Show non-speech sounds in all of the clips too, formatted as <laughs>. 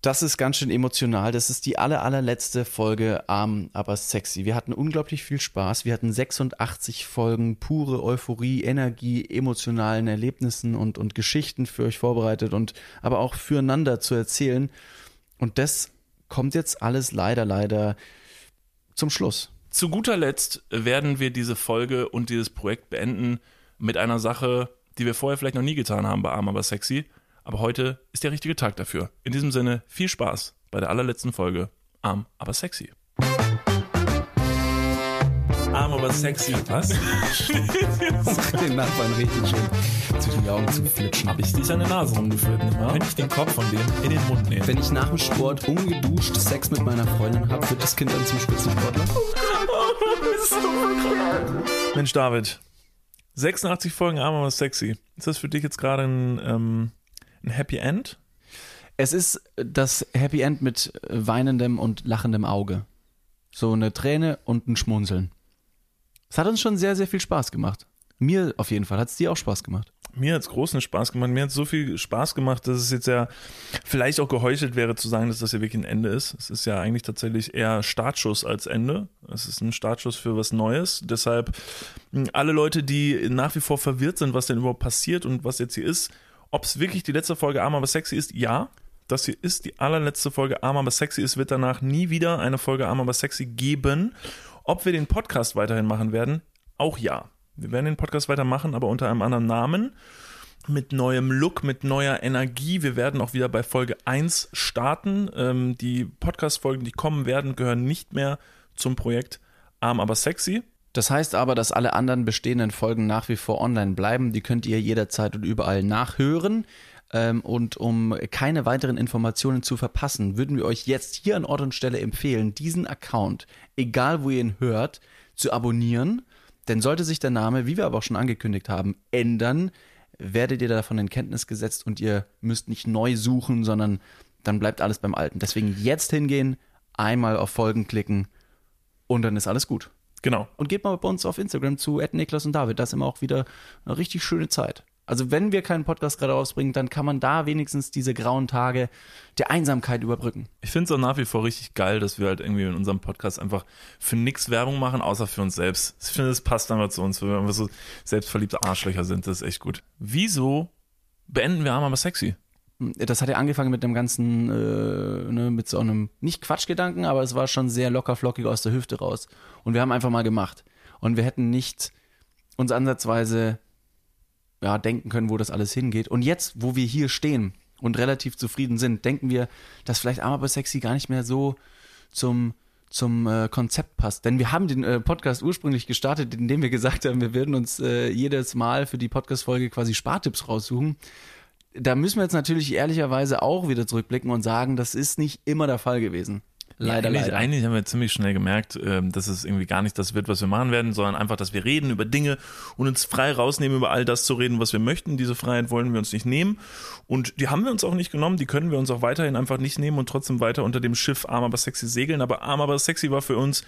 Das ist ganz schön emotional. Das ist die aller, allerletzte Folge Arm, aber sexy. Wir hatten unglaublich viel Spaß. Wir hatten 86 Folgen pure Euphorie, Energie, emotionalen Erlebnissen und, und Geschichten für euch vorbereitet und aber auch füreinander zu erzählen. Und das kommt jetzt alles leider, leider zum Schluss. Zu guter Letzt werden wir diese Folge und dieses Projekt beenden mit einer Sache, die wir vorher vielleicht noch nie getan haben bei Arm, aber sexy. Aber heute ist der richtige Tag dafür. In diesem Sinne, viel Spaß bei der allerletzten Folge Arm, aber sexy. Arm, aber sexy. Was? <laughs> Den Nachbarn richtig schön zwischen die Augen zu flitschen. Hab ich dich an der Nase rumgeführt, nicht wahr? Wenn ich den Kopf von dem in den Mund nehme. Wenn ich nach dem Sport ungeduscht Sex mit meiner Freundin habe, wird das Kind dann zum Spitzensportler? Mensch, David. 86 Folgen Arm, aber sexy. Ist das für dich jetzt gerade ein, ähm, ein Happy End? Es ist das Happy End mit weinendem und lachendem Auge. So eine Träne und ein Schmunzeln. Es hat uns schon sehr, sehr viel Spaß gemacht. Mir auf jeden Fall. Hat es dir auch Spaß gemacht? Mir hat es großen Spaß gemacht. Mir hat so viel Spaß gemacht, dass es jetzt ja vielleicht auch geheuchelt wäre zu sagen, dass das ja wirklich ein Ende ist. Es ist ja eigentlich tatsächlich eher Startschuss als Ende. Es ist ein Startschuss für was Neues. Deshalb alle Leute, die nach wie vor verwirrt sind, was denn überhaupt passiert und was jetzt hier ist, ob es wirklich die letzte Folge Arm aber sexy ist, ja. Das hier ist die allerletzte Folge Arm aber sexy. Es wird danach nie wieder eine Folge Arm aber sexy geben. Ob wir den Podcast weiterhin machen werden, auch ja. Wir werden den Podcast weitermachen, aber unter einem anderen Namen, mit neuem Look, mit neuer Energie. Wir werden auch wieder bei Folge 1 starten. Ähm, die Podcast-Folgen, die kommen werden, gehören nicht mehr zum Projekt Arm aber sexy. Das heißt aber, dass alle anderen bestehenden Folgen nach wie vor online bleiben. Die könnt ihr jederzeit und überall nachhören. Ähm, und um keine weiteren Informationen zu verpassen, würden wir euch jetzt hier an Ort und Stelle empfehlen, diesen Account, egal wo ihr ihn hört, zu abonnieren. Denn sollte sich der Name, wie wir aber auch schon angekündigt haben, ändern, werdet ihr davon in Kenntnis gesetzt und ihr müsst nicht neu suchen, sondern dann bleibt alles beim Alten. Deswegen jetzt hingehen, einmal auf Folgen klicken und dann ist alles gut. Genau. Und geht mal bei uns auf Instagram zu Niklas und David. Das ist immer auch wieder eine richtig schöne Zeit. Also wenn wir keinen Podcast gerade ausbringen, dann kann man da wenigstens diese grauen Tage der Einsamkeit überbrücken. Ich finde es auch nach wie vor richtig geil, dass wir halt irgendwie in unserem Podcast einfach für nichts Werbung machen, außer für uns selbst. Ich finde, das passt einfach zu uns, weil wir einfach so selbstverliebte Arschlöcher sind. Das ist echt gut. Wieso beenden wir aber sexy? Das hat ja angefangen mit dem ganzen, äh, ne, mit so einem, nicht Quatschgedanken, aber es war schon sehr locker flockig aus der Hüfte raus. Und wir haben einfach mal gemacht. Und wir hätten nicht uns ansatzweise ja, denken können, wo das alles hingeht. Und jetzt, wo wir hier stehen und relativ zufrieden sind, denken wir, dass vielleicht Arm aber sexy gar nicht mehr so zum zum äh, Konzept passt. Denn wir haben den äh, Podcast ursprünglich gestartet, indem wir gesagt haben, wir würden uns äh, jedes Mal für die Podcast-Folge quasi Spartipps raussuchen. Da müssen wir jetzt natürlich ehrlicherweise auch wieder zurückblicken und sagen, das ist nicht immer der Fall gewesen. Leider, ja, eigentlich, leider. eigentlich haben wir ziemlich schnell gemerkt, ähm, dass es irgendwie gar nicht das wird, was wir machen werden, sondern einfach, dass wir reden über Dinge und uns frei rausnehmen, über all das zu reden, was wir möchten. Diese Freiheit wollen wir uns nicht nehmen. Und die haben wir uns auch nicht genommen, die können wir uns auch weiterhin einfach nicht nehmen und trotzdem weiter unter dem Schiff Arm aber sexy segeln. Aber Arm aber sexy war für uns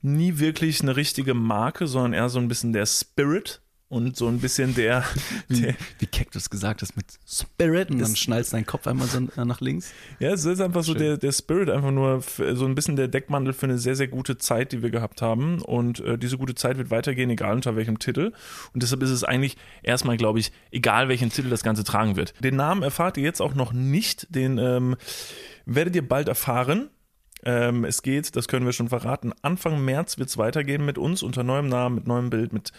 nie wirklich eine richtige Marke, sondern eher so ein bisschen der Spirit und so ein bisschen der, <laughs> wie, wie keck du es gesagt hast mit Spirit und dann schnallst dein Kopf einmal so nach links. Ja, es ist einfach so der, der Spirit, einfach nur so ein bisschen der Deckmantel für eine sehr, sehr gute Zeit, die wir gehabt haben. Und äh, diese gute Zeit wird weitergehen, egal unter welchem Titel. Und deshalb ist es eigentlich erstmal, glaube ich, egal welchen Titel das Ganze tragen wird. Den Namen erfahrt ihr jetzt auch noch nicht, den ähm, werdet ihr bald erfahren. Ähm, es geht, das können wir schon verraten, Anfang März wird es weitergehen mit uns unter neuem Namen, mit neuem Bild, mit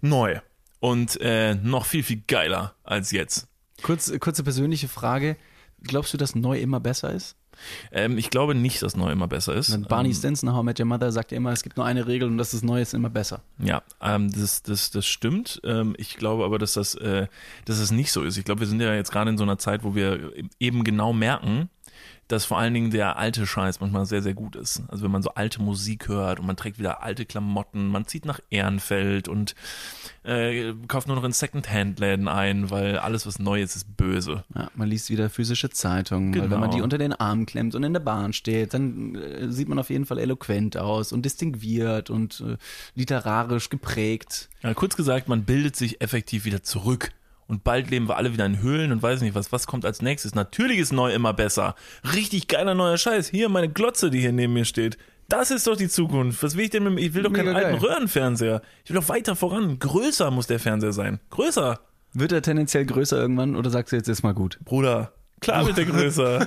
neu. Und äh, noch viel, viel geiler als jetzt. Kurz, kurze persönliche Frage. Glaubst du, dass neu immer besser ist? Ähm, ich glaube nicht, dass neu immer besser ist. Und Barney ähm, Stinson, How I Met Your Mother, sagt ja immer, es gibt nur eine Regel und das ist neu ist immer besser. Ja, ähm, das, das, das stimmt. Ähm, ich glaube aber, dass das, äh, dass das nicht so ist. Ich glaube, wir sind ja jetzt gerade in so einer Zeit, wo wir eben genau merken, dass vor allen Dingen der alte Scheiß manchmal sehr, sehr gut ist. Also wenn man so alte Musik hört und man trägt wieder alte Klamotten, man zieht nach Ehrenfeld und äh, kauft nur noch in Second-Hand-Läden ein, weil alles, was neu ist, ist böse. Ja, man liest wieder physische Zeitungen, genau. weil wenn man die unter den Arm klemmt und in der Bahn steht, dann äh, sieht man auf jeden Fall eloquent aus und distinguiert und äh, literarisch geprägt. Ja, kurz gesagt, man bildet sich effektiv wieder zurück Und bald leben wir alle wieder in Höhlen und weiß nicht was. Was kommt als nächstes? Natürlich ist neu immer besser. Richtig geiler neuer Scheiß. Hier meine Glotze, die hier neben mir steht. Das ist doch die Zukunft. Was will ich denn mit Ich will doch keinen Mega alten geil. Röhrenfernseher. Ich will doch weiter voran. Größer muss der Fernseher sein. Größer. Wird er tendenziell größer irgendwann oder sagst du jetzt ist mal gut? Bruder. Klar wird der <laughs> größer.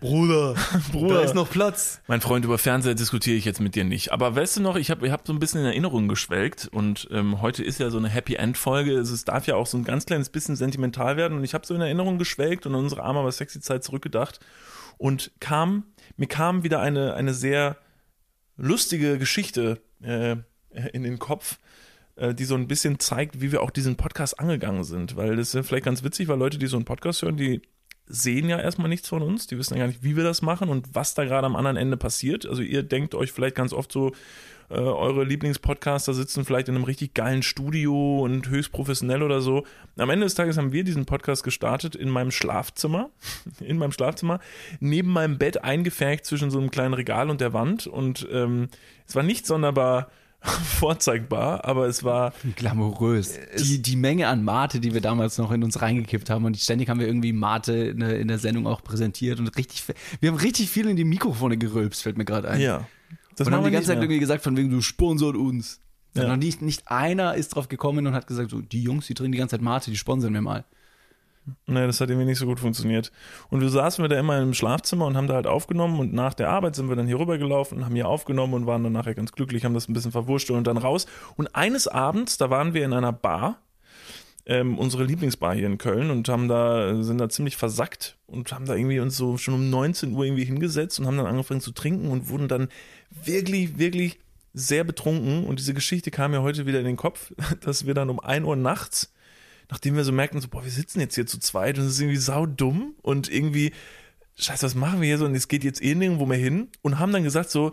Bruder, <laughs> Bruder. noch Platz. Mein Freund, über Fernseher diskutiere ich jetzt mit dir nicht. Aber weißt du noch, ich habe ich hab so ein bisschen in Erinnerungen geschwelgt und ähm, heute ist ja so eine Happy End Folge. Also es darf ja auch so ein ganz kleines bisschen sentimental werden und ich habe so in Erinnerung geschwelgt und an unsere arme aber sexy Zeit zurückgedacht und kam, mir kam wieder eine, eine sehr lustige Geschichte äh, in den Kopf, äh, die so ein bisschen zeigt, wie wir auch diesen Podcast angegangen sind. Weil das ist ja vielleicht ganz witzig, weil Leute, die so einen Podcast hören, die sehen ja erstmal nichts von uns, die wissen ja gar nicht, wie wir das machen und was da gerade am anderen Ende passiert. Also ihr denkt euch vielleicht ganz oft so, äh, eure Lieblingspodcaster sitzen vielleicht in einem richtig geilen Studio und höchst professionell oder so. Am Ende des Tages haben wir diesen Podcast gestartet in meinem Schlafzimmer, <laughs> in meinem Schlafzimmer, neben meinem Bett eingefärbt zwischen so einem kleinen Regal und der Wand und ähm, es war nicht sonderbar <laughs> vorzeigbar, aber es war Glamourös. Die, die Menge an Mate, die wir damals noch in uns reingekippt haben und ständig haben wir irgendwie Mate in der, in der Sendung auch präsentiert und richtig, wir haben richtig viel in die Mikrofone gerülpst, fällt mir gerade ein. ja. Das und haben die ganze Zeit mehr. irgendwie gesagt, von wegen, du sponsort uns. Ja. Ja. Noch nicht, nicht einer ist drauf gekommen und hat gesagt, so, die Jungs, die trinken die ganze Zeit Mate, die sponsern wir mal. Nee, das hat irgendwie nicht so gut funktioniert. Und wir saßen wir da immer im Schlafzimmer und haben da halt aufgenommen und nach der Arbeit sind wir dann hier rübergelaufen und haben hier aufgenommen und waren dann nachher ganz glücklich, haben das ein bisschen verwurschtelt und dann raus. Und eines Abends, da waren wir in einer Bar, ähm, unsere Lieblingsbar hier in Köln und haben da, sind da ziemlich versackt und haben da irgendwie uns so schon um 19 Uhr irgendwie hingesetzt und haben dann angefangen zu trinken und wurden dann wirklich, wirklich sehr betrunken. Und diese Geschichte kam mir heute wieder in den Kopf, <laughs> dass wir dann um 1 Uhr nachts nachdem wir so merkten, so, boah, wir sitzen jetzt hier zu zweit und es ist irgendwie saudumm und irgendwie, scheiße, was machen wir hier so und es geht jetzt eh nirgendwo mehr hin und haben dann gesagt so,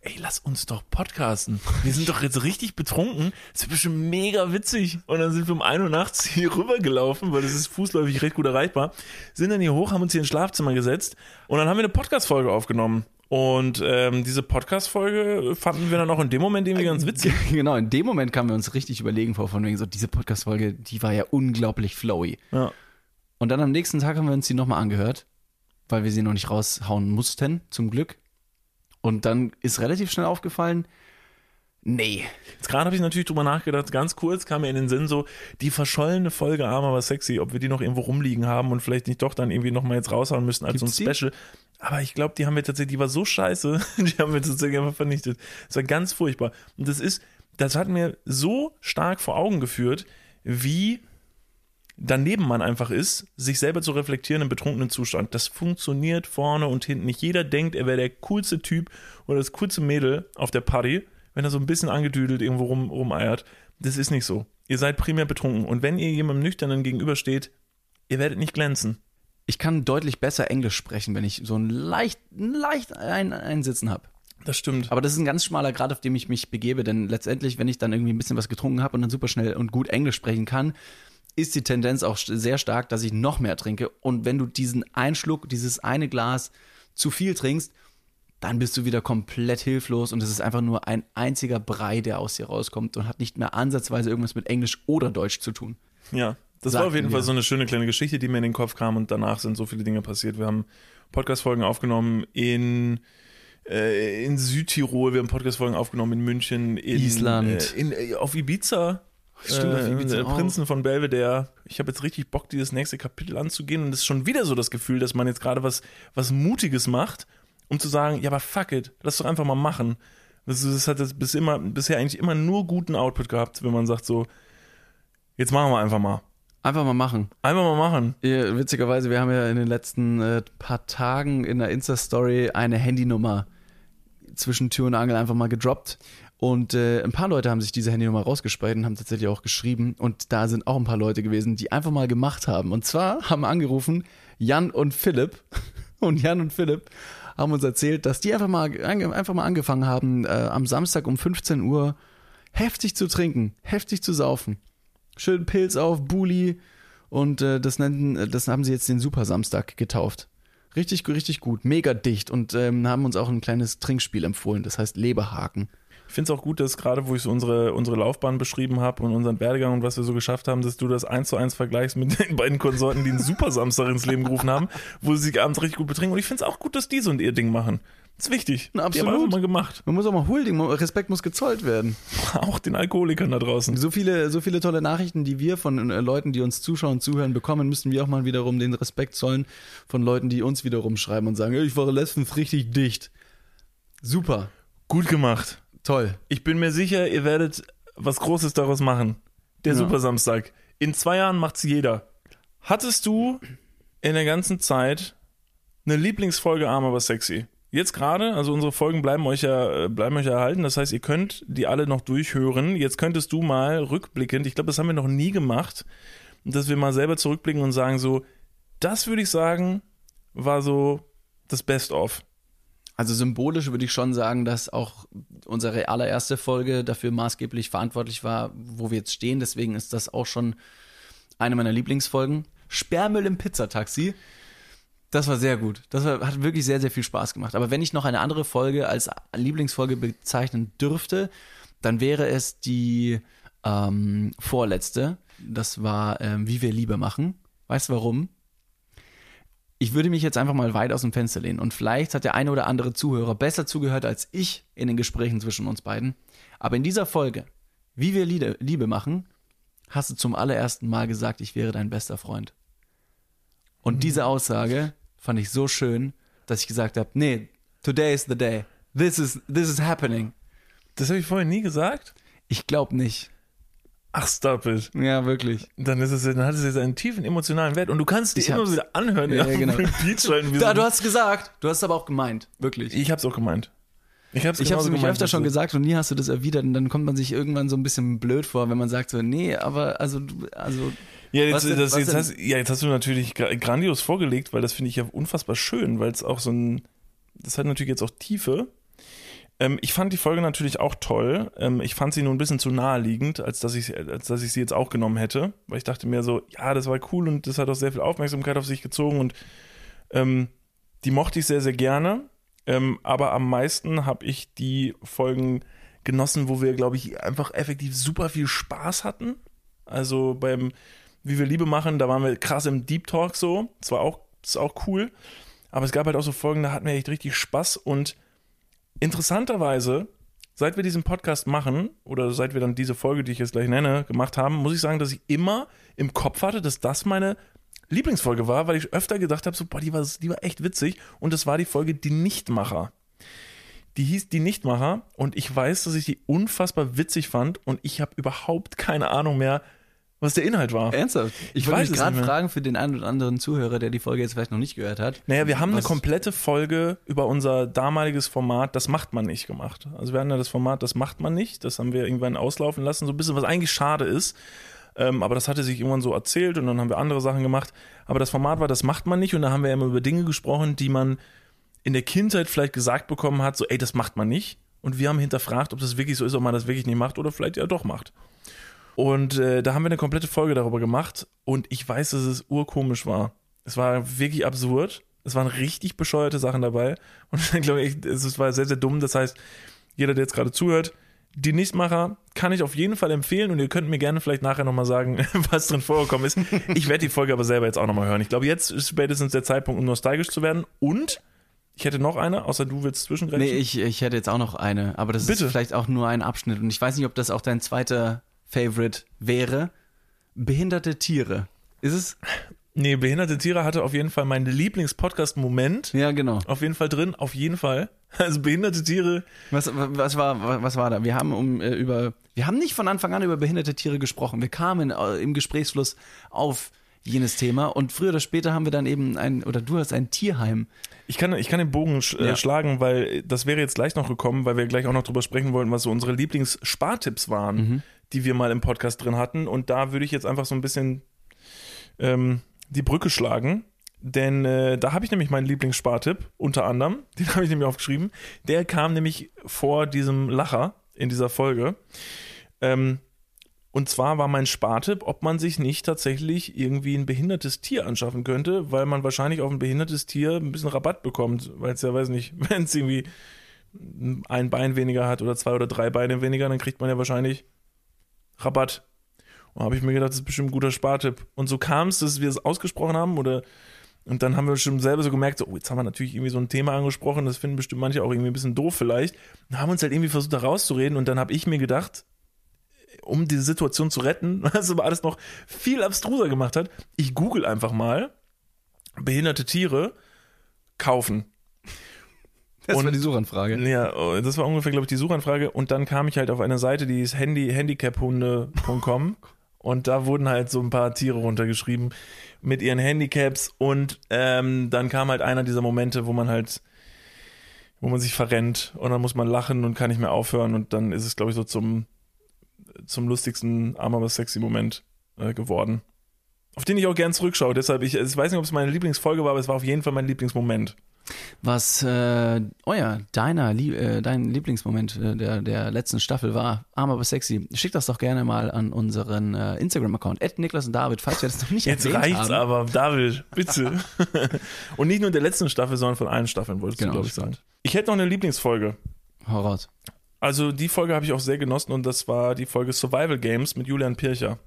ey, lass uns doch podcasten. Wir sind doch jetzt richtig betrunken. Das wird bestimmt mega witzig. Und dann sind wir um 1 Uhr nachts hier <laughs> rübergelaufen, weil das ist fußläufig recht gut erreichbar. Sind dann hier hoch, haben uns hier ins Schlafzimmer gesetzt und dann haben wir eine Podcast-Folge aufgenommen. Und ähm, diese Podcast-Folge fanden wir dann auch in dem Moment irgendwie ganz witzig. <laughs> Genau, in dem Moment kamen wir uns richtig überlegen vor, von wegen so, diese Podcast-Folge, die war ja unglaublich flowy. Ja. Und dann am nächsten Tag haben wir uns die nochmal angehört, weil wir sie noch nicht raushauen mussten, zum Glück. Und dann ist relativ schnell aufgefallen, nee, Jetzt gerade habe ich natürlich drüber nachgedacht, ganz kurz kam mir in den Sinn so, die verschollene Folge Arm aber sexy, ob wir die noch irgendwo rumliegen haben und vielleicht nicht doch dann irgendwie nochmal jetzt raushauen müssen als Gibt's so die? ein Special. Aber ich glaube, die haben wir tatsächlich, die war so scheiße, <laughs> die haben wir tatsächlich einfach vernichtet. Das war ganz furchtbar. Und das ist, das hat mir so stark vor Augen geführt, wie daneben man einfach ist, sich selber zu reflektieren im betrunkenen Zustand. Das funktioniert vorne und hinten. Nicht jeder denkt, er wäre der coolste Typ oder das coolste Mädel auf der Party, wenn er so ein bisschen angedüdelt irgendwo rum, rumeiert. Das ist nicht so. Ihr seid primär betrunken. Und wenn ihr jemandem Nüchternen gegenübersteht, ihr werdet nicht glänzen. Ich kann deutlich besser Englisch sprechen, wenn ich so ein leicht, leicht ein, Einsitzen habe. Das stimmt. Aber das ist ein ganz schmaler Grad, auf dem ich mich begebe, denn letztendlich, wenn ich dann irgendwie ein bisschen was getrunken habe und dann super schnell und gut Englisch sprechen kann, ist die Tendenz auch sehr stark, dass ich noch mehr trinke. Und wenn du diesen Einschluck, dieses eine Glas zu viel trinkst, dann bist du wieder komplett hilflos und es ist einfach nur ein einziger Brei, der aus dir rauskommt und hat nicht mehr ansatzweise irgendwas mit Englisch oder Deutsch zu tun. Ja, das Sagten war auf jeden wir. Fall so eine schöne kleine Geschichte, die mir in den Kopf kam und danach sind so viele Dinge passiert. Wir haben Podcast-Folgen aufgenommen in, äh, in Südtirol, wir haben Podcast-Folgen aufgenommen in München, in Island. Äh, in, äh, auf Ibiza. Stimmt, auf Ibiza äh. Prinzen von Belvedere. Ich habe jetzt richtig Bock, dieses nächste Kapitel anzugehen und es ist schon wieder so das Gefühl, dass man jetzt gerade was, was Mutiges macht, um zu sagen, ja, aber fuck it, lass doch einfach mal machen. Das, das hat das bis immer, bisher eigentlich immer nur guten Output gehabt, wenn man sagt so, jetzt machen wir einfach mal. Einfach mal machen. Einfach mal machen. Ja, witzigerweise, wir haben ja in den letzten äh, paar Tagen in der Insta-Story eine Handynummer zwischen Tür und Angel einfach mal gedroppt. Und äh, ein paar Leute haben sich diese Handynummer rausgespeichert und haben tatsächlich auch geschrieben. Und da sind auch ein paar Leute gewesen, die einfach mal gemacht haben. Und zwar haben angerufen Jan und Philipp. <laughs> Und Jan und Philipp haben uns erzählt, dass die einfach mal, einfach mal angefangen haben, äh, am Samstag um 15 Uhr heftig zu trinken, heftig zu saufen. Schön Pilz auf, Buli. Und äh, das, nennen, das haben sie jetzt den Super Samstag getauft. Richtig, richtig gut, mega dicht und ähm, haben uns auch ein kleines Trinkspiel empfohlen, das heißt Leberhaken. Ich finde es auch gut, dass gerade, wo ich so unsere, unsere Laufbahn beschrieben habe und unseren Werdegang und was wir so geschafft haben, dass du das eins zu eins vergleichst mit den beiden Konsorten, die einen Super Samstag ins Leben gerufen haben, wo sie sich abends richtig gut betrinken. Und ich finde es auch gut, dass die so ihr Ding machen. Das ist wichtig. Na, Die haben absolut. mal gemacht. Man muss auch mal huldigen, Respekt muss gezollt werden. <laughs> Auch den Alkoholikern da draußen. So viele, so viele tolle Nachrichten, die wir von äh, Leuten, die uns zuschauen und zuhören, bekommen, müssen wir auch mal wiederum den Respekt zollen von Leuten, die uns wiederum schreiben und sagen, "Ey, ich war letztens richtig dicht. Super, Gut gemacht. toll. Ich bin mir sicher, ihr werdet was Großes daraus machen. Der Ja. Super Samstag. In zwei Jahren macht's jeder. Hattest du in der ganzen Zeit eine Lieblingsfolge Arm aber sexy? Jetzt gerade, also unsere Folgen bleiben euch ja äh, bleiben euch erhalten. Das heißt, ihr könnt die alle noch durchhören. Jetzt könntest du mal rückblickend, ich glaube, das haben wir noch nie gemacht, dass wir mal selber zurückblicken und sagen so, das würde ich sagen, war so das Best of. Also symbolisch würde ich schon sagen, dass auch unsere allererste Folge dafür maßgeblich verantwortlich war, wo wir jetzt stehen. Deswegen ist das auch schon eine meiner Lieblingsfolgen. Sperrmüll im Pizzataxi. Das war sehr gut. Das war, hat wirklich sehr, sehr viel Spaß gemacht. Aber wenn ich noch eine andere Folge als Lieblingsfolge bezeichnen dürfte, dann wäre es die ähm, vorletzte. Das war ähm, Wie wir Liebe machen. Weißt du warum? ich würde mich jetzt einfach mal weit aus dem Fenster lehnen und vielleicht hat der eine oder andere Zuhörer besser zugehört als ich in den Gesprächen zwischen uns beiden. Aber in dieser Folge, wie wir Liebe, Liebe machen, hast du zum allerersten Mal gesagt, ich wäre dein bester Freund. Und diese Aussage fand ich so schön, dass ich gesagt habe, nee, today is the day. This is, this is happening. Das habe ich vorher nie gesagt. Ich glaube nicht. Ach, stop it. Ja, wirklich. Dann, ist es, dann hat es jetzt einen tiefen emotionalen Wert und du kannst die Ich immer hab's. wieder anhören. Ja, genau. <laughs> Da, du hast es gesagt. Du hast es aber auch gemeint. Wirklich. ich hab's auch gemeint. Ich hab's, Ich habe es genauso nämlich gemeint, öfter schon du- gesagt und nie hast du das erwidert und dann kommt man sich irgendwann so ein bisschen blöd vor, wenn man sagt so, nee, aber also, also Ja, jetzt, denn- das, jetzt, hast, ja, jetzt hast du natürlich gra- grandios vorgelegt, weil das finde ich ja unfassbar schön, weil es auch so ein, das hat natürlich jetzt auch Tiefe. Ähm, ich fand die Folge natürlich auch toll. Ähm, ich fand sie nur ein bisschen zu naheliegend, als dass, ich, als dass ich sie jetzt auch genommen hätte, weil ich dachte mir so, ja, das war cool und das hat auch sehr viel Aufmerksamkeit auf sich gezogen und ähm, die mochte ich sehr, sehr gerne. Ähm, aber am meisten habe ich die Folgen genossen, wo wir, glaube ich, einfach effektiv super viel Spaß hatten. Also beim Wie wir Liebe machen, da waren wir krass im Deep Talk so. Das war auch, das ist auch cool. Aber es gab halt auch so Folgen, da hatten wir echt richtig Spaß und interessanterweise, seit wir diesen Podcast machen oder seit wir dann diese Folge, die ich jetzt gleich nenne, gemacht haben, muss ich sagen, dass ich immer im Kopf hatte, dass das meine Lieblingsfolge war, weil ich öfter gedacht habe, so, boah, die war, die war echt witzig. Und das war die Folge Die Nichtmacher. Die hieß Die Nichtmacher und ich weiß, dass ich die unfassbar witzig fand und ich habe überhaupt keine Ahnung mehr, was der Inhalt war. ernsthaft. Ich Ich wollte mich gerade fragen für den einen oder anderen Zuhörer, der die Folge jetzt vielleicht noch nicht gehört hat. Naja, wir haben eine komplette Folge über unser damaliges Format, das macht man nicht gemacht. Also wir hatten ja das Format, das macht man nicht. Das haben wir irgendwann auslaufen lassen, so ein bisschen, was eigentlich schade ist. Ähm, aber das hatte sich irgendwann so erzählt und dann haben wir andere Sachen gemacht. Aber das Format war, das macht man nicht und da haben wir immer über Dinge gesprochen, die man in der Kindheit vielleicht gesagt bekommen hat, so ey, das macht man nicht. Und wir haben hinterfragt, ob das wirklich so ist, ob man das wirklich nicht macht oder vielleicht ja doch macht. Und äh, da haben wir eine komplette Folge darüber gemacht und ich weiß, dass es urkomisch war. Es war wirklich absurd. Es waren richtig bescheuerte Sachen dabei. <laughs> Und ich glaube, ich, es war sehr, sehr dumm. Das heißt, jeder, der jetzt gerade zuhört, die Nichtmacher kann ich auf jeden Fall empfehlen und ihr könnt mir gerne vielleicht nachher nochmal sagen, <laughs> was drin vorgekommen ist. Ich werde die Folge aber selber jetzt auch nochmal hören. Ich glaube, jetzt ist spätestens der Zeitpunkt, um nostalgisch zu werden. Und ich hätte noch eine, außer du willst zwischengrenzen. Nee, ich, ich hätte jetzt auch noch eine, aber das Bitte. ist vielleicht auch nur ein Abschnitt und ich weiß nicht, ob das auch dein zweiter Favorite wäre. Behinderte Tiere. Ist es? Nee, behinderte Tiere hatte auf jeden Fall meinen Lieblings-Podcast-Moment. Ja, genau. Auf jeden Fall drin, auf jeden Fall. <laughs> Also behinderte Tiere. Was, was, war, was war da? Wir haben um, äh, über, wir haben nicht von Anfang an über behinderte Tiere gesprochen. Wir kamen äh, im Gesprächsfluss auf jenes Thema und früher oder später haben wir dann eben ein, oder du hast ein Tierheim. Ich kann, ich kann den Bogen sch äh, Ja. schlagen, weil das wäre jetzt gleich noch gekommen, weil wir gleich auch noch drüber sprechen wollten, was so unsere Lieblings-Spartipps waren, Mhm. Die wir mal im Podcast drin hatten. Und da würde ich jetzt einfach so ein bisschen ähm, die Brücke schlagen. Denn äh, da habe ich nämlich meinen Lieblingsspartipp, unter anderem, <laughs> den habe ich nämlich aufgeschrieben. Der kam nämlich vor diesem Lacher in dieser Folge. Ähm, und zwar war mein Spartipp, ob man sich nicht tatsächlich irgendwie ein behindertes Tier anschaffen könnte, weil man wahrscheinlich auf ein behindertes Tier ein bisschen Rabatt bekommt, weil es ja, weiß nicht, <laughs> wenn es irgendwie ein Bein weniger hat oder zwei oder drei Beine weniger, dann kriegt man ja wahrscheinlich Rabatt. Und habe ich mir gedacht, das ist bestimmt ein guter Spartipp. Und so kam es, dass wir es ausgesprochen haben oder und dann haben wir schon selber so gemerkt, so, oh, jetzt haben wir natürlich irgendwie so ein Thema angesprochen, das finden bestimmt manche auch irgendwie ein bisschen doof vielleicht. Und haben uns halt irgendwie versucht, da rauszureden. Und dann habe ich mir gedacht, um diese Situation zu retten, <laughs> was aber alles noch viel abstruser gemacht hat, ich google einfach mal behinderte Tiere kaufen. Das Und- war die Suchanfrage. Ja, oh, das war ungefähr, glaube ich, die Suchanfrage. Und dann kam ich halt auf eine Seite, die ist handy, handicaphunde.com. <laughs> Und da wurden halt so ein paar Tiere runtergeschrieben mit ihren Handicaps. Und ähm, dann kam halt einer dieser Momente, wo man halt, wo man sich verrennt und dann muss man lachen und kann nicht mehr aufhören. Und dann ist es, glaube ich, so zum, zum lustigsten, arm aber sexy Moment äh, geworden. Auf den ich auch gern zurückschaue. Deshalb, ich, ich weiß nicht, ob es meine Lieblingsfolge war, aber es war auf jeden Fall mein Lieblingsmoment. Was, äh, oh ja, deiner, Lie- äh, dein Lieblingsmoment äh, der, der letzten Staffel war, arm aber sexy. Schick das doch gerne mal an unseren äh, Instagram-Account, Niklas und David, falls wir das noch nicht Jetzt reicht's haben. aber, David, bitte. <laughs> und nicht nur in der letzten Staffel, sondern von allen Staffeln, wolltest Genau, du, glaube ich, sagen. Ich hätte noch eine Lieblingsfolge. Hau raus. Also die Folge habe ich auch sehr genossen und das war die Folge Survival Games mit Julian Pircher.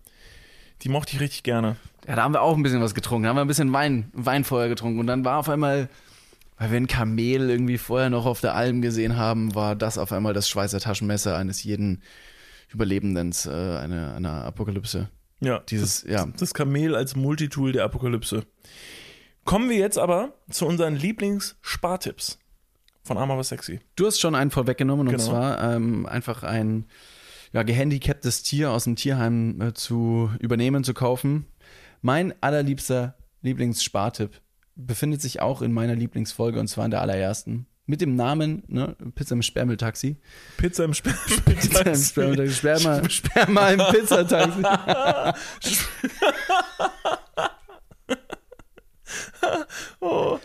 Die mochte ich richtig gerne. Ja, da haben wir auch ein bisschen was getrunken. Da haben wir ein bisschen Wein, Wein vorher getrunken. Und dann war auf einmal, weil wir ein Kamel irgendwie vorher noch auf der Alm gesehen haben, war das auf einmal das Schweizer Taschenmesser eines jeden Überlebenden äh, einer, einer Apokalypse. Ja, Dieses, das, ja. das Kamel als Multitool der Apokalypse. Kommen wir jetzt aber zu unseren Lieblings-Spartipps von Arm aber sexy. Du hast schon einen vorweggenommen und Genau. zwar ähm, einfach ein ja, gehandicaptes Tier aus dem Tierheim äh, zu übernehmen, zu kaufen. Mein allerliebster Lieblingsspartipp befindet sich auch in meiner Lieblingsfolge und zwar in der allerersten. Mit dem Namen ne, Pizza im Sperrmülltaxi. Pizza im Sper <laughs> Pizza im Sperrmülltaxi. Sperma, Sperma im Pizzataxi. <laughs> oh,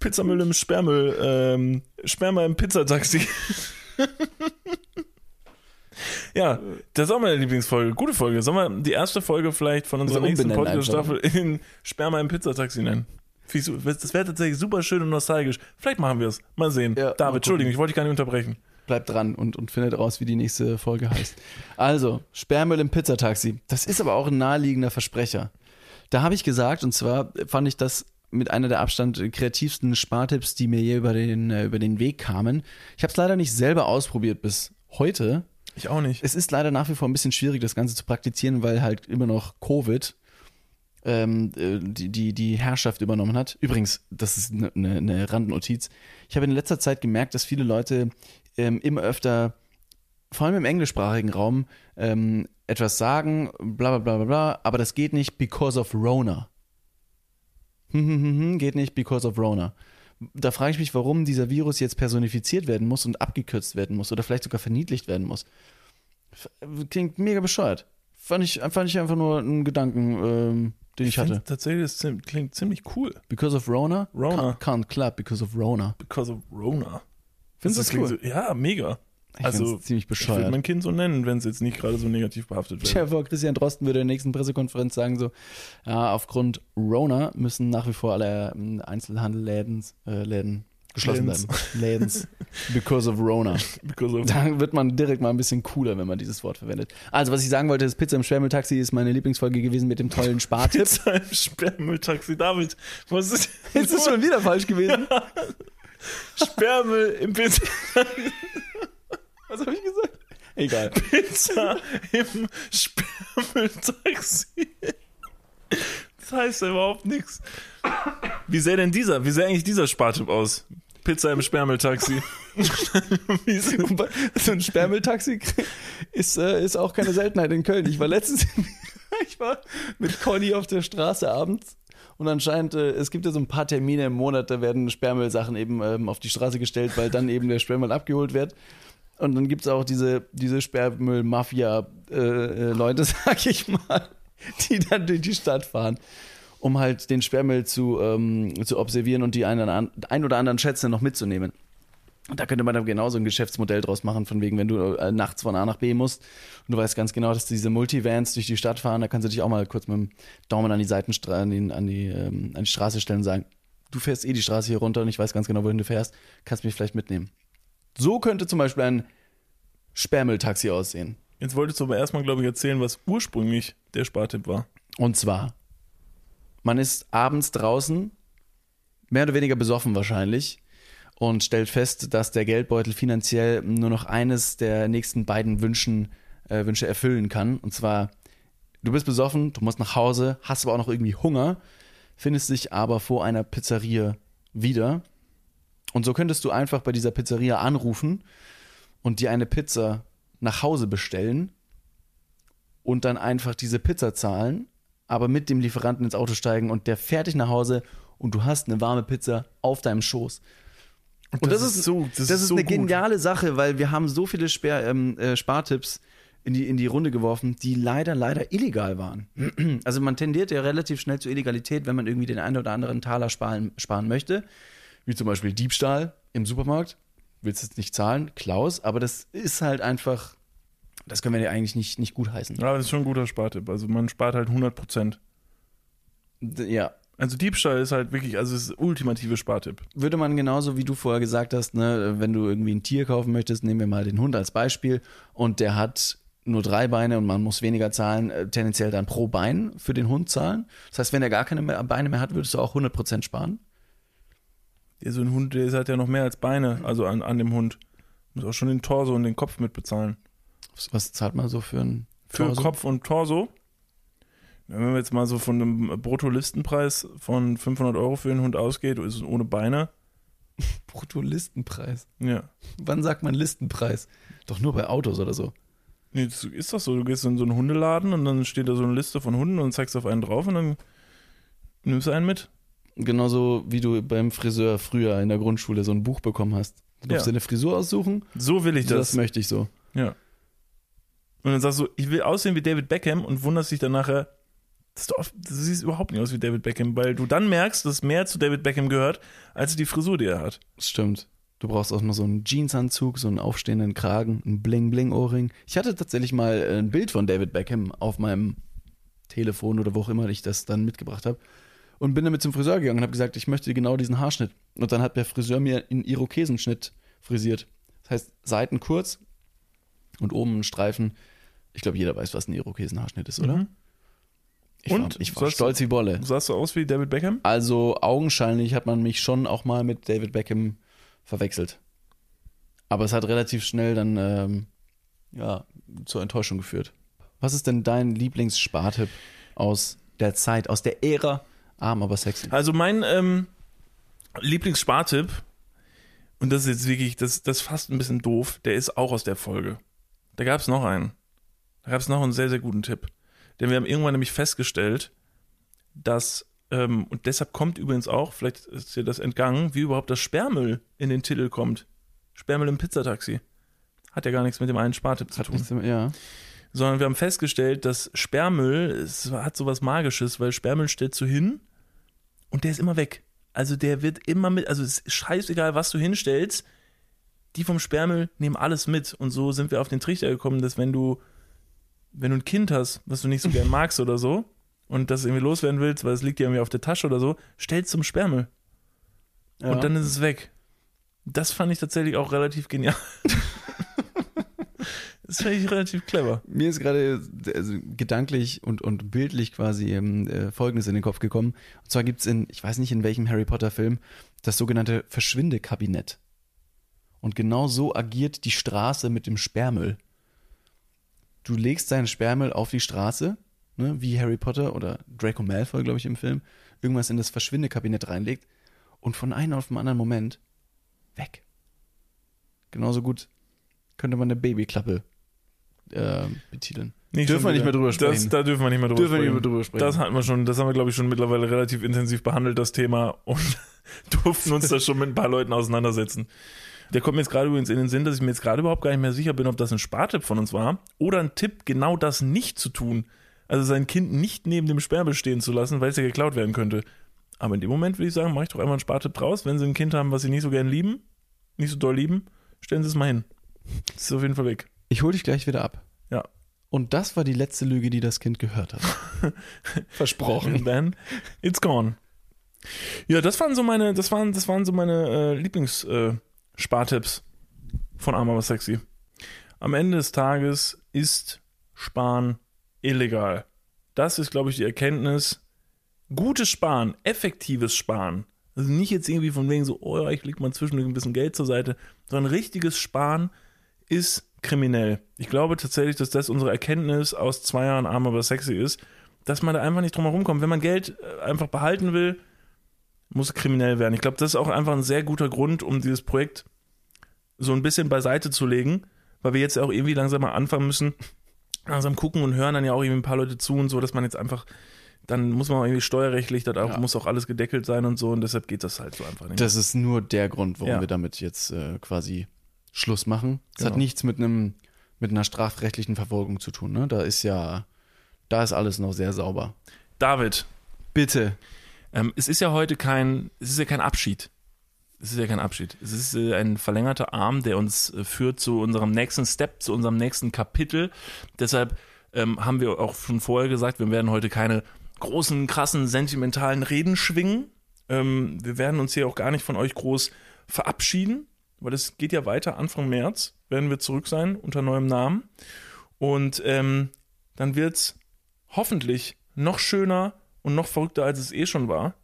Pizzamüll im Sperrmüll. Ähm, Sperma im Pizzataxi. <laughs> ja, das ist auch meine Lieblingsfolge. Gute Folge. Sollen wir die erste Folge vielleicht von unserer Also nächsten Podcast-Staffel in Sperma im Pizzataxi nennen? Das wäre tatsächlich super schön und nostalgisch. Vielleicht machen wir es. Mal sehen. Ja, mal David, gucken. Entschuldigung, ich wollte dich gar nicht unterbrechen. Bleibt dran und, und findet raus, wie die nächste Folge heißt. Also, Sperrmüll im Pizzataxi. Das ist aber auch ein naheliegender Versprecher. Da habe ich gesagt, und zwar fand ich das mit einer der Abstand kreativsten Spartipps, die mir je über den, äh, über den Weg kamen. Ich habe es leider nicht selber ausprobiert bis heute. Ich auch nicht. Es ist leider nach wie vor ein bisschen schwierig, das Ganze zu praktizieren, weil halt immer noch Covid ähm, äh, die, die, die Herrschaft übernommen hat. Übrigens, das ist eine ne, ne Randnotiz. Ich habe in letzter Zeit gemerkt, dass viele Leute ähm, immer öfter, vor allem im englischsprachigen Raum, ähm, etwas sagen, bla bla bla bla bla, aber das geht nicht because of Rona. Hm, hm, hm, hm, geht nicht because of Rona. Da frage ich mich, warum dieser Virus jetzt personifiziert werden muss und abgekürzt werden muss oder vielleicht sogar verniedlicht werden muss. Klingt mega bescheuert. Fand ich, fand ich einfach nur einen Gedanken, ähm, den ich, finde hatte. Tatsächlich, das klingt ziemlich cool. Because of Rona? Rona. Can't, can't clap because of Rona. Because of Rona. Findest du Das cool? So, ja, mega. Ich also, ziemlich Ich würde bescheuert. mein Kind so nennen, wenn es jetzt nicht gerade so negativ behaftet wäre. Vor Christian Drosten würde in der nächsten Pressekonferenz sagen so, ja, aufgrund Rona müssen nach wie vor alle ähm, Einzelhandelläden äh, Läden geschlossen Lädens. werden. Lädens. Because of Rona. <laughs> Because of Da wird man direkt mal ein bisschen cooler, wenn man dieses Wort verwendet. Also, was ich sagen wollte, ist Pizza im Schwärmeltaxi ist meine Lieblingsfolge gewesen mit dem tollen Spartipp. <laughs> Pizza im Sperrmülltaxi. David, was ist <laughs> Ist das schon wieder falsch gewesen? Sperrmüll im Pizza, Was habe ich gesagt? Egal. Pizza im Sperrmülltaxi? Das heißt ja überhaupt nichts. Wie sähe denn dieser, wie sähe eigentlich dieser Spartipp aus? Pizza im ist- <laughs> so ein Sperrmülltaxi ist, äh, ist auch keine Seltenheit in Köln. Ich war letztens, <laughs> ich war mit Conny auf der Straße abends und anscheinend, äh, es gibt ja so ein paar Termine im Monat, da werden Sperrmüllsachen eben ähm, auf die Straße gestellt, weil dann eben der Sperrmüll abgeholt wird. Und dann gibt es auch diese, diese Sperrmüll-Mafia-Leute, <laughs> sag ich mal, die dann durch die Stadt fahren, um halt den Sperrmüll zu, ähm, zu observieren und die einen, ein oder anderen Schätze noch mitzunehmen. Und Da könnte man dann genauso ein Geschäftsmodell draus machen, von wegen, wenn du äh, nachts von A nach B musst und du weißt ganz genau, dass diese Multivans durch die Stadt fahren, da kannst du dich auch mal kurz mit dem Daumen an die Seitenstraße, an die, an, die, ähm, an die Straße stellen und sagen, du fährst eh die Straße hier runter und ich weiß ganz genau, wohin du fährst, kannst mich vielleicht mitnehmen. So könnte zum Beispiel ein Sperrmülltaxi aussehen. Jetzt wolltest du aber erstmal, glaube ich, erzählen, was ursprünglich der Spartipp war. Und zwar, man ist abends draußen, mehr oder weniger besoffen wahrscheinlich, und stellt fest, dass der Geldbeutel finanziell nur noch eines der nächsten beiden Wünschen, äh, Wünsche erfüllen kann. Und zwar, du bist besoffen, du musst nach Hause, hast aber auch noch irgendwie Hunger, findest dich aber vor einer Pizzeria wieder. Und so könntest du einfach bei dieser Pizzeria anrufen und dir eine Pizza nach Hause bestellen und dann einfach diese Pizza zahlen, aber mit dem Lieferanten ins Auto steigen und der fährt dich nach Hause und du hast eine warme Pizza auf deinem Schoß. Und das, ist so, das, ist so eine gut. geniale Sache, weil wir haben so viele Sper ähm, äh, Spartipps in die, in die Runde geworfen, die leider, leider illegal waren. <clears throat> Also man tendiert ja relativ schnell zur Illegalität, wenn man irgendwie den einen oder anderen Taler sparen, sparen möchte. Wie zum Beispiel Diebstahl im Supermarkt. Willst jetzt nicht zahlen, Klaus, aber das ist halt einfach, das können wir ja eigentlich nicht, nicht gut heißen. Ja, das ist schon ein guter Spartipp. Also man spart halt 100 Prozent. Ja, Also Diebstahl ist halt wirklich, also ist ultimative Spartipp. würde man genauso wie du vorher gesagt hast, ne, wenn du irgendwie ein Tier kaufen möchtest, nehmen wir mal den Hund als Beispiel und der hat nur drei Beine und man muss weniger zahlen, äh, tendenziell dann pro Bein für den Hund zahlen. Das heißt, wenn er gar keine mehr, Beine mehr hat, würdest du auch 100% sparen. Ja, so ein Hund, der ist halt ja noch mehr als Beine, also an, an dem Hund. Muss auch schon den Torso und den Kopf mitbezahlen. Was, was zahlt man so für einen Für Torso? Kopf und Torso. Wenn man jetzt mal so von einem Bruttolistenpreis von 500 Euro für den Hund ausgeht, ist es ohne Beine. <laughs> Brutto-Listenpreis. Ja. Wann sagt man Listenpreis? Doch nur bei Autos oder so. Nee, das ist doch so. Du gehst in so einen Hundeladen und dann steht da so eine Liste von Hunden und zeigst auf einen drauf und dann nimmst du einen mit. Genauso wie du beim Friseur früher in der Grundschule so ein Buch bekommen hast. Du darfst Ja. dir eine Frisur aussuchen. So will ich Das, das. möchte ich so. Ja. Und dann sagst du, ich will aussehen wie David Beckham und wunderst dich dann nachher, das ist doch, du siehst überhaupt nicht aus wie David Beckham, weil du dann merkst, dass mehr zu David Beckham gehört, als die Frisur, die er hat. Das stimmt. Du brauchst auch noch so einen Jeansanzug, so einen aufstehenden Kragen, einen Bling-Bling-Ohrring. Ich hatte tatsächlich mal äh, ein Bild von David Beckham auf meinem Telefon oder wo auch immer ich das dann mitgebracht habe. Und bin damit zum Friseur gegangen und habe gesagt, ich möchte genau diesen Haarschnitt. Und dann hat der Friseur mir einen Irokesenschnitt frisiert. Das heißt, Seiten kurz und oben ein Streifen. Ich glaube, jeder weiß, was ein Irokesenhaarschnitt ist, oder? Mhm. Ich Und? war, ich war du- stolz wie Bolle. Sahst du aus wie David Beckham? Also augenscheinlich hat man mich schon auch mal mit David Beckham verwechselt. Aber es hat relativ schnell dann ähm, ja, zur Enttäuschung geführt. Was ist denn dein Lieblingsspartipp aus der Zeit, aus der Ära arm, aber sexy? Also mein ähm, Lieblingsspartipp, und das ist jetzt wirklich, das, das ist fast ein bisschen doof, der ist auch aus der Folge. Da gab es noch einen. Da gab es noch einen sehr, sehr guten Tipp. Denn wir haben irgendwann nämlich festgestellt, dass, ähm, und deshalb kommt übrigens auch, vielleicht ist dir das entgangen, wie überhaupt das Sperrmüll in den Titel kommt. Sperrmüll im Pizzataxi. Hat ja gar nichts mit dem einen Spartipp zu tun damit- ja. sondern wir haben festgestellt, dass Sperrmüll es hat sowas Magisches, weil Sperrmüll stellst du hin und der ist immer weg. Also der wird immer mit, also es ist scheißegal, was du hinstellst, die vom Sperrmüll nehmen alles mit. Und so sind wir auf den Trichter gekommen, dass wenn du, wenn du ein Kind hast, was du nicht so gern magst oder so, und das irgendwie loswerden willst, weil es liegt dir irgendwie auf der Tasche oder so, stellst zum Sperrmüll. ja. Und dann ist es weg. Das fand ich tatsächlich auch relativ genial. <laughs> das fand ich relativ clever. Mir ist gerade also gedanklich und, und bildlich quasi ähm, äh, Folgendes in den Kopf gekommen. Und zwar gibt es in, ich weiß nicht in welchem Harry Potter-Film, das sogenannte Verschwindekabinett. Und genau so agiert die Straße mit dem Sperrmüll. Du legst deinen Sperrmüll auf die Straße, ne, wie Harry Potter oder Draco Malfoy, glaube ich, im Film, irgendwas in das Verschwindekabinett reinlegt und von einem auf den anderen Moment weg. Genauso gut könnte man eine Babyklappe äh, betiteln. Nicht Dürfen wir nicht mehr drüber sprechen. Das, da dürfen wir nicht mehr drüber Dürfen wir sprechen. nicht mehr drüber sprechen. Das hatten wir schon, das haben wir, glaube ich, schon mittlerweile relativ intensiv behandelt, das Thema, und <laughs> durften uns da schon mit ein paar Leuten auseinandersetzen. Der kommt mir jetzt gerade übrigens in den Sinn, dass ich mir jetzt gerade überhaupt gar nicht mehr sicher bin, ob das ein Spartipp von uns war oder ein Tipp, genau das nicht zu tun. Also sein Kind nicht neben dem Sperrmüll stehen zu lassen, weil es ja geklaut werden könnte. Aber in dem Moment würde ich sagen, mache ich doch einmal einen Spartipp draus. Wenn Sie ein Kind haben, was Sie nicht so gern lieben, nicht so doll lieben, stellen Sie es mal hin. Das ist auf jeden Fall weg. Ich hole dich gleich wieder ab. Ja. Und das war die letzte Lüge, die das Kind gehört hat. <laughs> Versprochen. And then it's gone. Ja, das waren so meine, das waren, das waren so meine äh, Lieblings-Spartipps. von Arm aber sexy. Am Ende des Tages ist Sparen illegal. Das ist, glaube ich, die Erkenntnis. Gutes Sparen, effektives Sparen. Also nicht jetzt irgendwie von wegen so, oh, ich leg mal zwischendurch ein bisschen Geld zur Seite, sondern richtiges Sparen ist kriminell. Ich glaube tatsächlich, dass das unsere Erkenntnis aus zwei Jahren arm aber sexy ist, dass man da einfach nicht drum herum kommt. Wenn man Geld äh, einfach behalten will, muss kriminell werden. Ich glaube, das ist auch einfach ein sehr guter Grund, um dieses Projekt so ein bisschen beiseite zu legen, weil wir jetzt auch irgendwie langsam mal anfangen müssen, langsam gucken und hören dann ja auch irgendwie ein paar Leute zu und so, dass man jetzt einfach, dann muss man auch irgendwie steuerrechtlich, das auch, ja. muss auch alles gedeckelt sein und so und deshalb geht das halt so einfach nicht. Das ist nur der Grund, warum ja. wir damit jetzt äh, quasi Schluss machen. Das genau. hat nichts mit einem, mit einer strafrechtlichen Verfolgung zu tun, ne? Da ist ja, da ist alles noch sehr sauber. David. Bitte. Ähm, es ist ja heute kein, es ist ja kein Abschied. Es ist ja kein Abschied. Es ist äh, ein verlängerter Arm, der uns äh, führt zu unserem nächsten Step, zu unserem nächsten Kapitel. Deshalb ähm, haben wir auch schon vorher gesagt, wir werden heute keine großen, krassen, sentimentalen Reden schwingen. Ähm, wir werden uns hier auch gar nicht von euch groß verabschieden, weil es geht ja weiter. Anfang März werden wir zurück sein unter neuem Namen. Und ähm, dann es hoffentlich noch schöner und noch verrückter, als es eh schon war.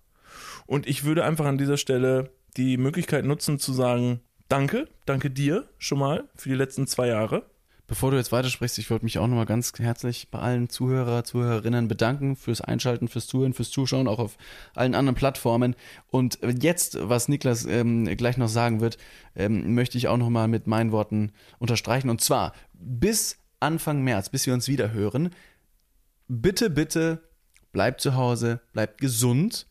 Und ich würde einfach an dieser Stelle die Möglichkeit nutzen zu sagen, danke, danke dir schon mal für die letzten zwei Jahre. Bevor du jetzt weitersprichst, ich würde mich auch nochmal ganz herzlich bei allen Zuhörer, Zuhörerinnen bedanken fürs Einschalten, fürs Zuhören, fürs Zuschauen, auch auf allen anderen Plattformen. Und jetzt, was Niklas ähm, gleich noch sagen wird, ähm, möchte ich auch nochmal mit meinen Worten unterstreichen. Und zwar bis Anfang März, bis wir uns wieder hören, bitte, bitte bleibt zu Hause, bleibt gesund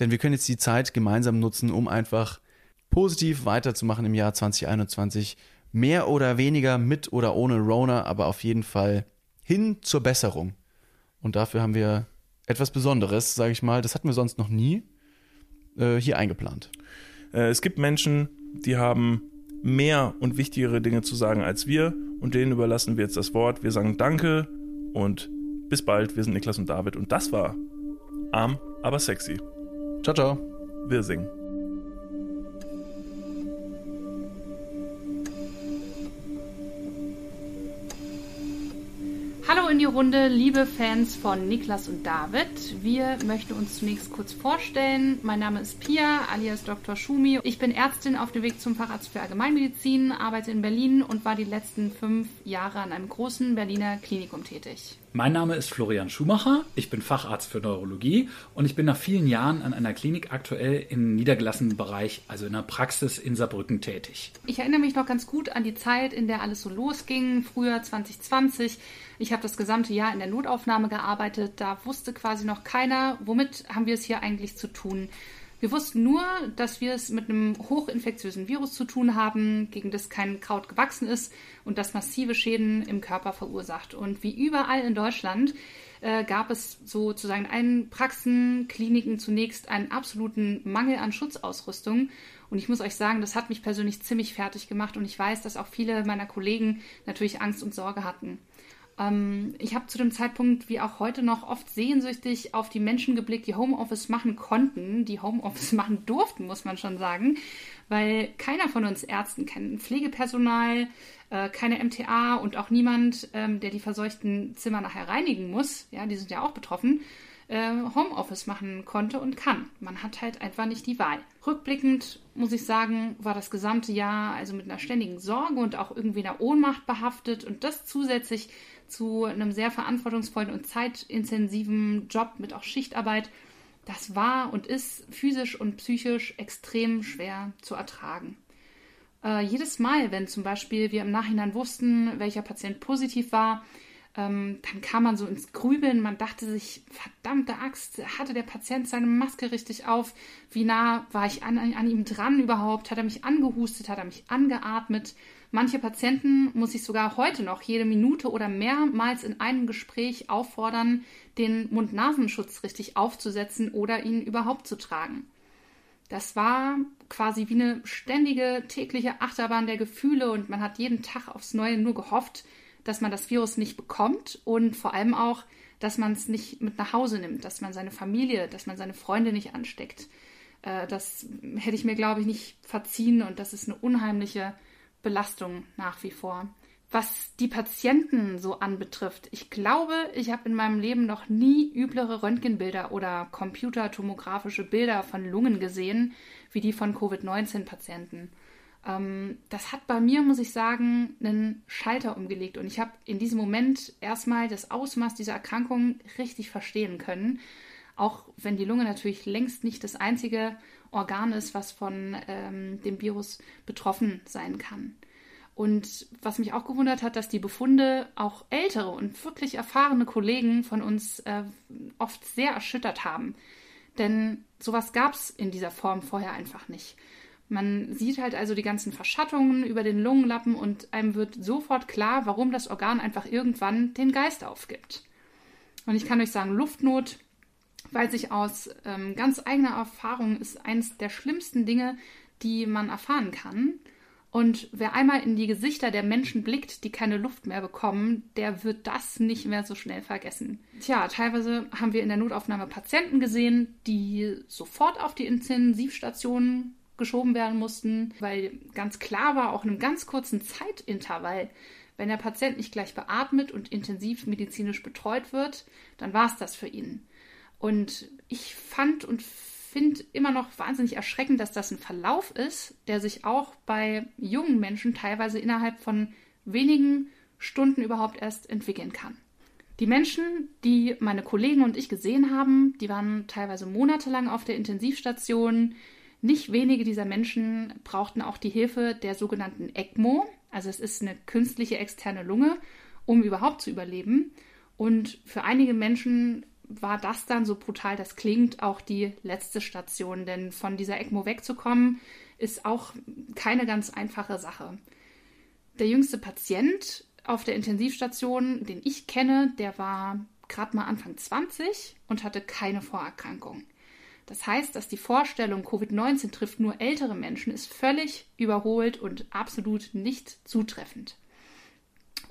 denn wir können jetzt die Zeit gemeinsam nutzen, um einfach positiv weiterzumachen im Jahr 2021. Mehr oder weniger mit oder ohne Rona, aber auf jeden Fall hin zur Besserung. Und dafür haben wir etwas Besonderes, sage ich mal, das hatten wir sonst noch nie äh, hier eingeplant. Äh, es gibt Menschen, die haben mehr und wichtigere Dinge zu sagen als wir und denen überlassen wir jetzt das Wort. Wir sagen Danke und bis bald. Wir sind Niklas und David und das war Arm, aber sexy. Ciao, ciao. Wir singen. Hallo in die Runde, liebe Fans von Niklas und David. Wir möchten uns zunächst kurz vorstellen. Mein Name ist Pia, alias Dr. Schumi. Ich bin Ärztin auf dem Weg zum Facharzt für Allgemeinmedizin, arbeite in Berlin und war die letzten fünf Jahre an einem großen Berliner Klinikum tätig. Mein Name ist Florian Schumacher, ich bin Facharzt für Neurologie und ich bin nach vielen Jahren an einer Klinik aktuell im niedergelassenen Bereich, also in der Praxis in Saarbrücken tätig. Ich erinnere mich noch ganz gut an die Zeit, in der alles so losging, früher 2020. Ich habe das gesamte Jahr in der Notaufnahme gearbeitet, da wusste quasi noch keiner, womit haben wir es hier eigentlich zu tun. Wir wussten nur, dass wir es mit einem hochinfektiösen Virus zu tun haben, gegen das kein Kraut gewachsen ist und das massive Schäden im Körper verursacht. Und wie überall in Deutschland äh, gab es sozusagen in allen Praxen, Kliniken zunächst einen absoluten Mangel an Schutzausrüstung. Und ich muss euch sagen, das hat mich persönlich ziemlich fertig gemacht und ich weiß, dass auch viele meiner Kollegen natürlich Angst und Sorge hatten. Ähm, ich habe zu dem Zeitpunkt, wie auch heute noch, oft sehnsüchtig auf die Menschen geblickt, die Homeoffice machen konnten, die Homeoffice <laughs> machen durften, muss man schon sagen, weil keiner von uns Ärzten kennt. Pflegepersonal, äh, keine MTA und auch niemand, ähm, der die verseuchten Zimmer nachher reinigen muss, ja, die sind ja auch betroffen, äh, Homeoffice machen konnte und kann. Man hat halt einfach nicht die Wahl. Rückblickend muss ich sagen, war das gesamte Jahr also mit einer ständigen Sorge und auch irgendwie einer Ohnmacht behaftet und das zusätzlich zu einem sehr verantwortungsvollen und zeitintensiven Job mit auch Schichtarbeit, das war und ist physisch und psychisch extrem schwer zu ertragen. Äh, jedes Mal, wenn zum Beispiel wir im Nachhinein wussten, welcher Patient positiv war, ähm, dann kam man so ins Grübeln. Man dachte sich, verdammte Axt, hatte der Patient seine Maske richtig auf? Wie nah war ich an, an ihm dran überhaupt? Hat er mich angehustet? Hat er mich angeatmet? Manche Patienten muss ich sogar heute noch jede Minute oder mehrmals in einem Gespräch auffordern, den Mund-Nasenschutz richtig aufzusetzen oder ihn überhaupt zu tragen. Das war quasi wie eine ständige tägliche Achterbahn der Gefühle und man hat jeden Tag aufs Neue nur gehofft, dass man das Virus nicht bekommt und vor allem auch, dass man es nicht mit nach Hause nimmt, dass man seine Familie, dass man seine Freunde nicht ansteckt. Äh, das hätte ich mir, glaube ich, nicht verziehen und das ist eine unheimliche Belastung nach wie vor. Was die Patienten so anbetrifft, ich glaube, ich habe in meinem Leben noch nie üblere Röntgenbilder oder computertomografische Bilder von Lungen gesehen, wie die von Covid-19-Patienten. Ähm, das hat bei mir, muss ich sagen, einen Schalter umgelegt und ich habe in diesem Moment erstmal das Ausmaß dieser Erkrankung richtig verstehen können. Auch wenn die Lunge natürlich längst nicht das einzige Organ ist, was von ähm, dem Virus betroffen sein kann. Und was mich auch gewundert hat, dass die Befunde auch ältere und wirklich erfahrene Kollegen von uns äh, oft sehr erschüttert haben. Denn sowas gab es in dieser Form vorher einfach nicht. Man sieht halt also die ganzen Verschattungen über den Lungenlappen und einem wird sofort klar, warum das Organ einfach irgendwann den Geist aufgibt. Und ich kann euch sagen, Luftnot, weiß ich aus ähm, ganz eigener Erfahrung, ist eines der schlimmsten Dinge, die man erfahren kann. Und wer einmal in die Gesichter der Menschen blickt, die keine Luft mehr bekommen, der wird das nicht mehr so schnell vergessen. Tja, teilweise haben wir in der Notaufnahme Patienten gesehen, die sofort auf die Intensivstation geschoben werden mussten, weil ganz klar war, auch in einem ganz kurzen Zeitintervall, wenn der Patient nicht gleich beatmet und intensiv medizinisch betreut wird, dann war es das für ihn. Und ich fand und finde immer noch wahnsinnig erschreckend, dass das ein Verlauf ist, der sich auch bei jungen Menschen teilweise innerhalb von wenigen Stunden überhaupt erst entwickeln kann. Die Menschen, die meine Kollegen und ich gesehen haben, die waren teilweise monatelang auf der Intensivstation. Nicht wenige dieser Menschen brauchten auch die Hilfe der sogenannten ECMO, also es ist eine künstliche externe Lunge, um überhaupt zu überleben. Und für einige Menschen war das dann, so brutal das klingt, auch die letzte Station. Denn von dieser ECMO wegzukommen, ist auch keine ganz einfache Sache. Der jüngste Patient auf der Intensivstation, den ich kenne, der war gerade mal Anfang 20 und hatte keine Vorerkrankung. Das heißt, dass die Vorstellung, Covid-19 trifft nur ältere Menschen, ist völlig überholt und absolut nicht zutreffend.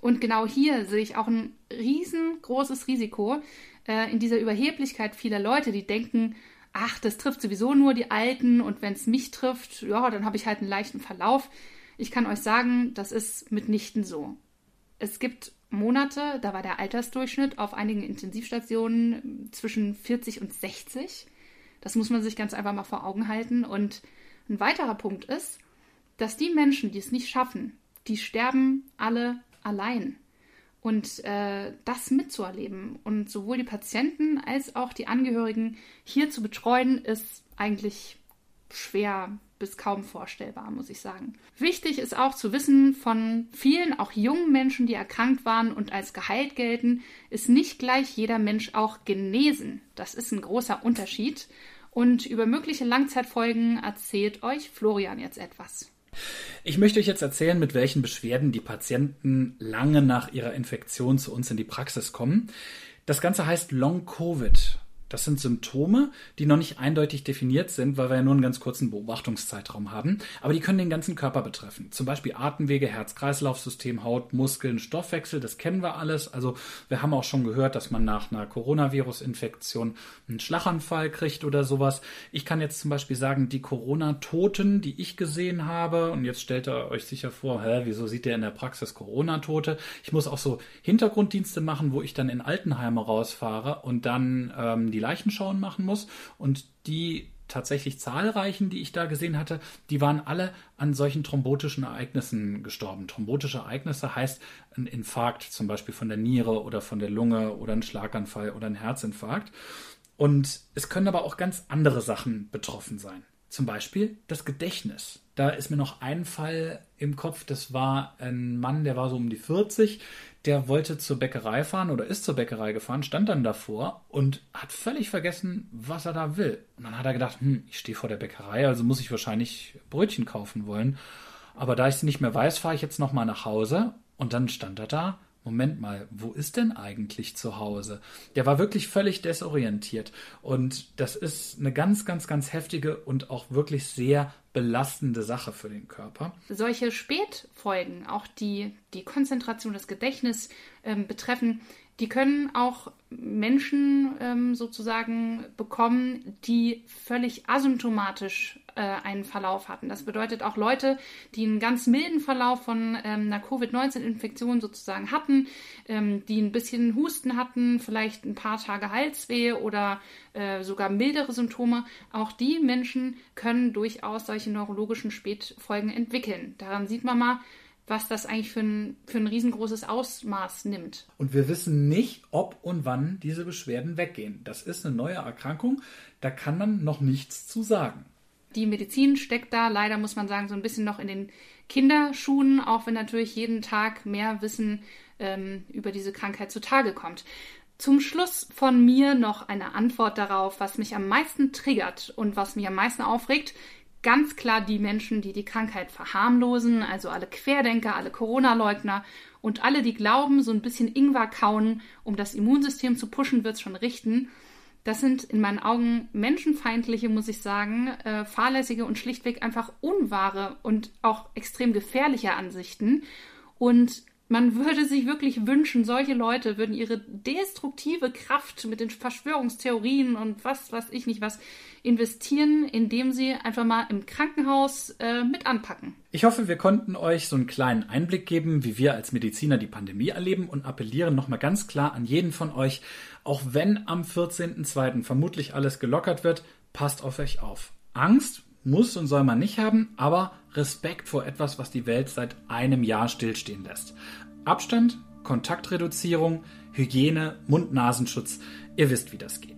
Und genau hier sehe ich auch ein riesengroßes Risiko, äh, in dieser Überheblichkeit vieler Leute, die denken, ach, das trifft sowieso nur die Alten und wenn es mich trifft, ja, dann habe ich halt einen leichten Verlauf. Ich kann euch sagen, das ist mitnichten so. Es gibt Monate, da war der Altersdurchschnitt auf einigen Intensivstationen zwischen 40 und 60. Das muss man sich ganz einfach mal vor Augen halten. Und ein weiterer Punkt ist, dass die Menschen, die es nicht schaffen, die sterben alle allein. Und äh, das mitzuerleben und sowohl die Patienten als auch die Angehörigen hier zu betreuen, ist eigentlich schwer bis kaum vorstellbar, muss ich sagen. Wichtig ist auch zu wissen, von vielen, auch jungen Menschen, die erkrankt waren und als geheilt gelten, ist nicht gleich jeder Mensch auch genesen. Das ist ein großer Unterschied. Und über mögliche Langzeitfolgen erzählt euch Florian jetzt etwas. Ich möchte euch jetzt erzählen, mit welchen Beschwerden die Patienten lange nach ihrer Infektion zu uns in die Praxis kommen. Das Ganze heißt Long Covid. Das sind Symptome, die noch nicht eindeutig definiert sind, weil wir ja nur einen ganz kurzen Beobachtungszeitraum haben. Aber die können den ganzen Körper betreffen. Zum Beispiel Atemwege, Herz-Kreislauf-System, Haut, Muskeln, Stoffwechsel. Das kennen wir alles. Also wir haben auch schon gehört, dass man nach einer Coronavirus-Infektion einen Schlaganfall kriegt oder sowas. Ich kann jetzt zum Beispiel sagen, die Corona-Toten, die ich gesehen habe, und jetzt stellt ihr euch sicher vor, hä, wieso sieht der in der Praxis Corona-Tote? Ich muss auch so Hintergrunddienste machen, wo ich dann in Altenheime rausfahre und dann ähm, die Leichenschauen machen muss. Und die tatsächlich zahlreichen, die ich da gesehen hatte, die waren alle an solchen thrombotischen Ereignissen gestorben. Thrombotische Ereignisse heißt ein Infarkt zum Beispiel von der Niere oder von der Lunge oder ein Schlaganfall oder ein Herzinfarkt. Und es können aber auch ganz andere Sachen betroffen sein. Zum Beispiel das Gedächtnis. Da ist mir noch ein Fall im Kopf, das war ein Mann, der war so um die 40, der wollte zur Bäckerei fahren oder ist zur Bäckerei gefahren, stand dann davor und hat völlig vergessen, was er da will. Und dann hat er gedacht, hm, ich stehe vor der Bäckerei, also muss ich wahrscheinlich Brötchen kaufen wollen. Aber da ich es nicht mehr weiß, fahre ich jetzt nochmal nach Hause. Und dann stand er da Moment mal, wo ist denn eigentlich zu Hause? Der war wirklich völlig desorientiert. Und das ist eine ganz, ganz, ganz heftige und auch wirklich sehr belastende Sache für den Körper. Solche Spätfolgen, auch die die Konzentration, das Gedächtnis ähm, betreffen, die können auch Menschen ähm, sozusagen bekommen, die völlig asymptomatisch äh, einen Verlauf hatten. Das bedeutet auch Leute, die einen ganz milden Verlauf von ähm, einer Covid-19-Infektion sozusagen hatten, ähm, die ein bisschen Husten hatten, vielleicht ein paar Tage Halsweh oder äh, sogar mildere Symptome. Auch die Menschen können durchaus solche neurologischen Spätfolgen entwickeln. Daran sieht man mal, was das eigentlich für ein, für ein riesengroßes Ausmaß nimmt. Und wir wissen nicht, ob und wann diese Beschwerden weggehen. Das ist eine neue Erkrankung, da kann man noch nichts zu sagen. Die Medizin steckt da leider, muss man sagen, so ein bisschen noch in den Kinderschuhen, auch wenn natürlich jeden Tag mehr Wissen ähm, über diese Krankheit zutage kommt. Zum Schluss von mir noch eine Antwort darauf, was mich am meisten triggert und was mich am meisten aufregt ganz klar die Menschen, die die Krankheit verharmlosen, also alle Querdenker, alle Corona-Leugner und alle, die glauben, so ein bisschen Ingwer kauen, um das Immunsystem zu pushen, wird es schon richten. Das sind in meinen Augen menschenfeindliche, muss ich sagen, äh, fahrlässige und schlichtweg einfach unwahre und auch extrem gefährliche Ansichten. Und man würde sich wirklich wünschen, solche Leute würden ihre destruktive Kraft mit den Verschwörungstheorien und was weiß ich nicht was investieren, indem sie einfach mal im Krankenhaus äh, mit anpacken. Ich hoffe, wir konnten euch so einen kleinen Einblick geben, wie wir als Mediziner die Pandemie erleben und appellieren nochmal ganz klar an jeden von euch, auch wenn am 14.02. vermutlich alles gelockert wird, passt auf euch auf. Angst muss und soll man nicht haben, aber Respekt vor etwas, was die Welt seit einem Jahr stillstehen lässt. Abstand, Kontaktreduzierung, Hygiene, Mund-Nasenschutz. Ihr wisst, wie das geht.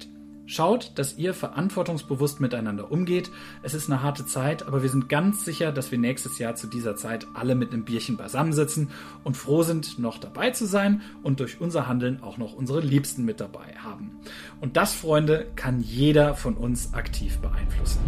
Schaut, dass ihr verantwortungsbewusst miteinander umgeht. Es ist eine harte Zeit, aber wir sind ganz sicher, dass wir nächstes Jahr zu dieser Zeit alle mit einem Bierchen beisammensitzen und froh sind, noch dabei zu sein und durch unser Handeln auch noch unsere Liebsten mit dabei haben. Und das, Freunde, kann jeder von uns aktiv beeinflussen.